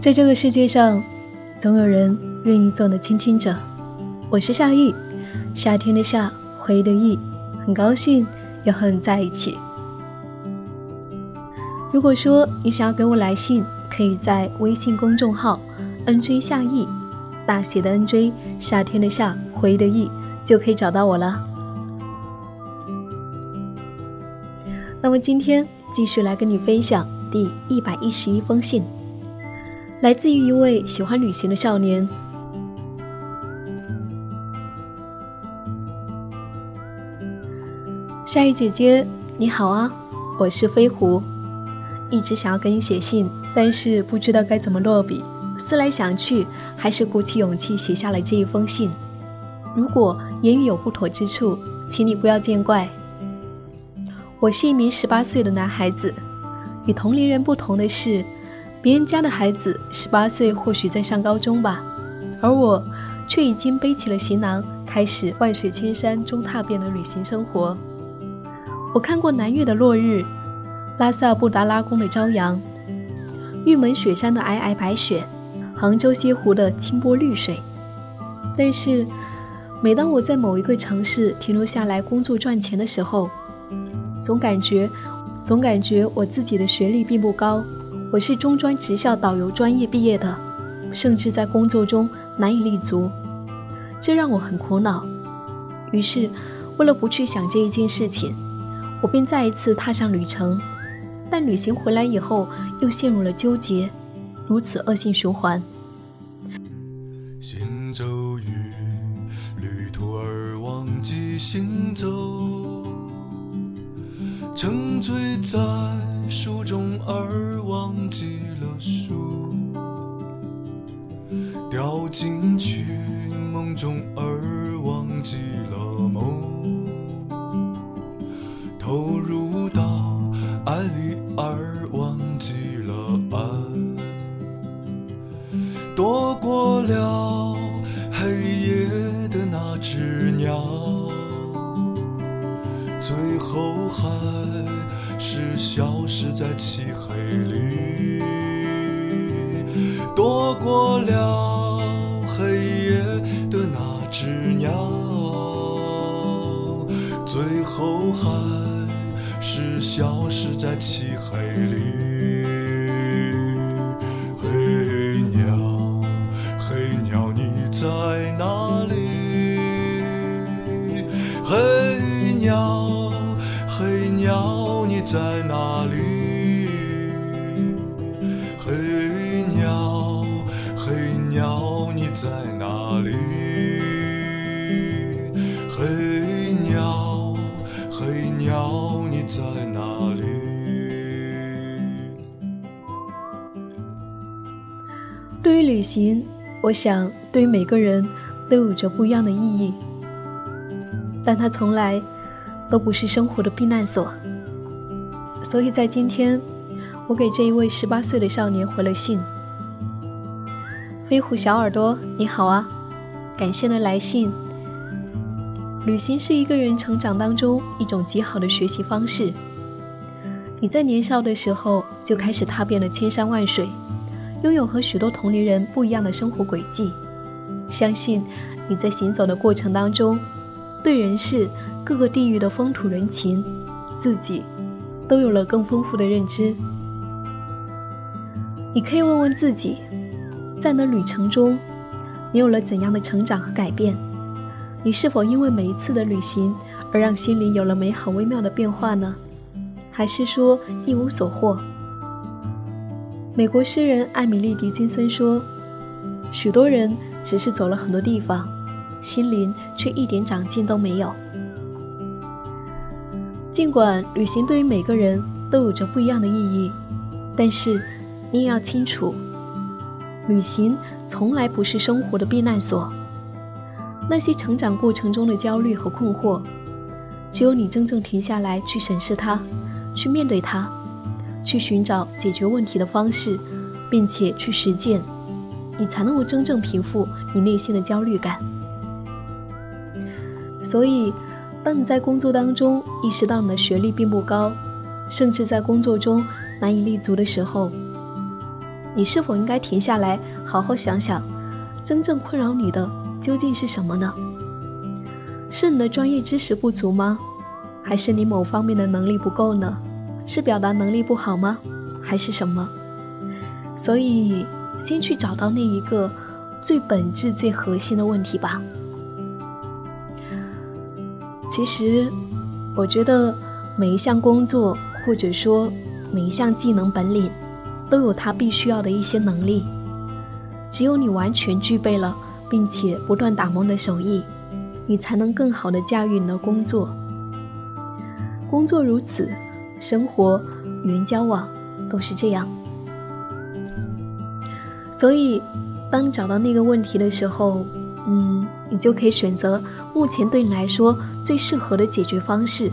在这个世界上，总有人愿意做你的倾听者。我是夏意，夏天的夏，回忆的忆，很高兴又和你在一起。如果说你想要给我来信，可以在微信公众号 “nj 夏意”大写的 “nj”，夏天的夏，回忆的忆，就可以找到我了。那么今天继续来跟你分享第一百一十一封信。来自于一位喜欢旅行的少年。夏雨姐姐，你好啊，我是飞狐，一直想要给你写信，但是不知道该怎么落笔，思来想去，还是鼓起勇气写下了这一封信。如果言语有不妥之处，请你不要见怪。我是一名十八岁的男孩子，与同龄人不同的是。别人家的孩子十八岁或许在上高中吧，而我却已经背起了行囊，开始万水千山中踏遍的旅行生活。我看过南岳的落日，拉萨布达拉宫的朝阳，玉门雪山的皑皑白雪，杭州西湖的清波绿水。但是，每当我在某一个城市停留下来工作赚钱的时候，总感觉，总感觉我自己的学历并不高。我是中专职校导游专业毕业的，甚至在工作中难以立足，这让我很苦恼。于是，为了不去想这一件事情，我便再一次踏上旅程。但旅行回来以后，又陷入了纠结，如此恶性循环。行走于旅途而忘记行走，醉在书中而。忘记了书，掉进去梦中而忘记了梦，投入到爱里而忘记了爱，躲过了黑夜的那只鸟，最后还。是消失在漆黑里，躲过了黑夜的那只鸟，最后还是消失在漆黑里。黑鸟，黑鸟，你在哪里？对于旅行，我想对于每个人都有着不一样的意义，但它从来都不是生活的避难所。所以在今天，我给这一位十八岁的少年回了信。飞虎小耳朵，你好啊，感谢的来信。旅行是一个人成长当中一种极好的学习方式。你在年少的时候就开始踏遍了千山万水，拥有和许多同龄人不一样的生活轨迹。相信你在行走的过程当中，对人世各个地域的风土人情，自己。都有了更丰富的认知。你可以问问自己，在那旅程中，你有了怎样的成长和改变？你是否因为每一次的旅行而让心灵有了美好微妙的变化呢？还是说一无所获？美国诗人艾米丽·狄金森说：“许多人只是走了很多地方，心灵却一点长进都没有。”尽管旅行对于每个人都有着不一样的意义，但是你也要清楚，旅行从来不是生活的避难所。那些成长过程中的焦虑和困惑，只有你真正停下来去审视它，去面对它，去寻找解决问题的方式，并且去实践，你才能够真正平复你内心的焦虑感。所以。当你在工作当中意识到你的学历并不高，甚至在工作中难以立足的时候，你是否应该停下来，好好想想，真正困扰你的究竟是什么呢？是你的专业知识不足吗？还是你某方面的能力不够呢？是表达能力不好吗？还是什么？所以，先去找到那一个最本质、最核心的问题吧。其实，我觉得每一项工作，或者说每一项技能本领，都有它必须要的一些能力。只有你完全具备了，并且不断打磨的手艺，你才能更好的驾驭你的工作。工作如此，生活、与人交往都是这样。所以，当找到那个问题的时候，嗯，你就可以选择目前对你来说最适合的解决方式。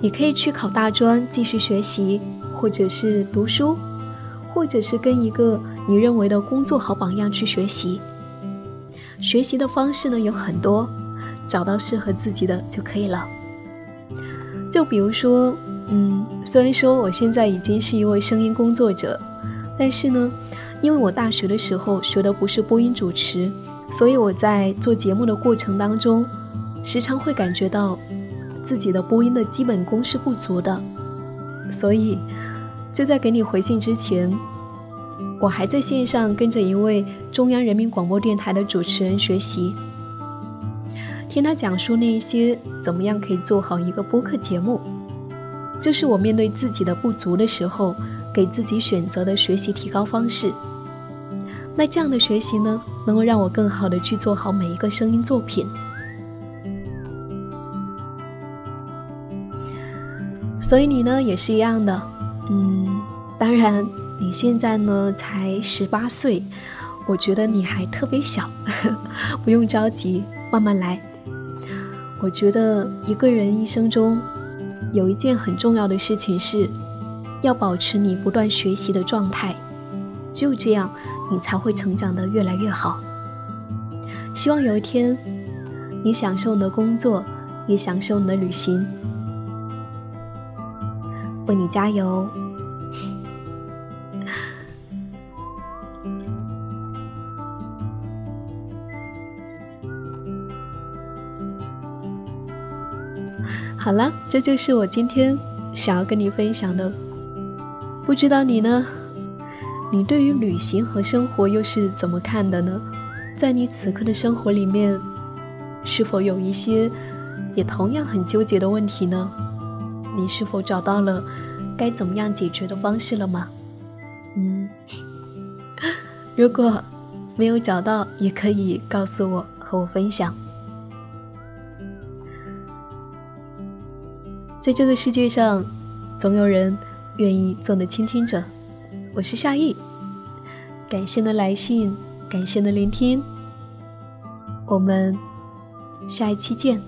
你可以去考大专继续学习，或者是读书，或者是跟一个你认为的工作好榜样去学习。学习的方式呢有很多，找到适合自己的就可以了。就比如说，嗯，虽然说我现在已经是一位声音工作者。但是呢，因为我大学的时候学的不是播音主持，所以我在做节目的过程当中，时常会感觉到自己的播音的基本功是不足的。所以就在给你回信之前，我还在线上跟着一位中央人民广播电台的主持人学习，听他讲述那些怎么样可以做好一个播客节目。这是我面对自己的不足的时候。给自己选择的学习提高方式，那这样的学习呢，能够让我更好的去做好每一个声音作品。所以你呢也是一样的，嗯，当然你现在呢才十八岁，我觉得你还特别小，不用着急，慢慢来。我觉得一个人一生中有一件很重要的事情是。要保持你不断学习的状态，只有这样，你才会成长得越来越好。希望有一天，你享受你的工作，也享受你的旅行。为你加油！好了，这就是我今天想要跟你分享的。不知道你呢？你对于旅行和生活又是怎么看的呢？在你此刻的生活里面，是否有一些也同样很纠结的问题呢？你是否找到了该怎么样解决的方式了吗？嗯，如果没有找到，也可以告诉我，和我分享。在这个世界上，总有人。愿意做你的倾听者，我是夏意。感谢的来信，感谢的聆听，我们下一期见。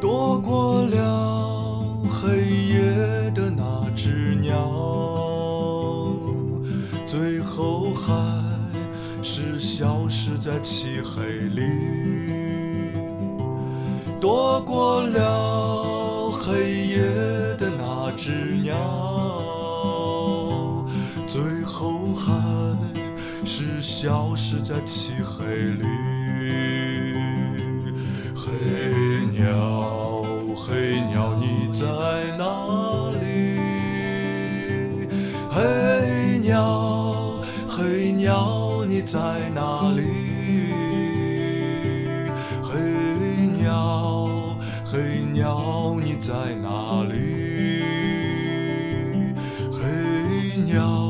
躲过了黑夜的那只鸟，最后还是消失在漆黑里。躲过了最后还是消失在漆黑里。黑鸟，黑鸟，你在哪里？黑鸟，黑鸟，你在哪里？黑鸟，黑鸟，你在哪里？黑鸟，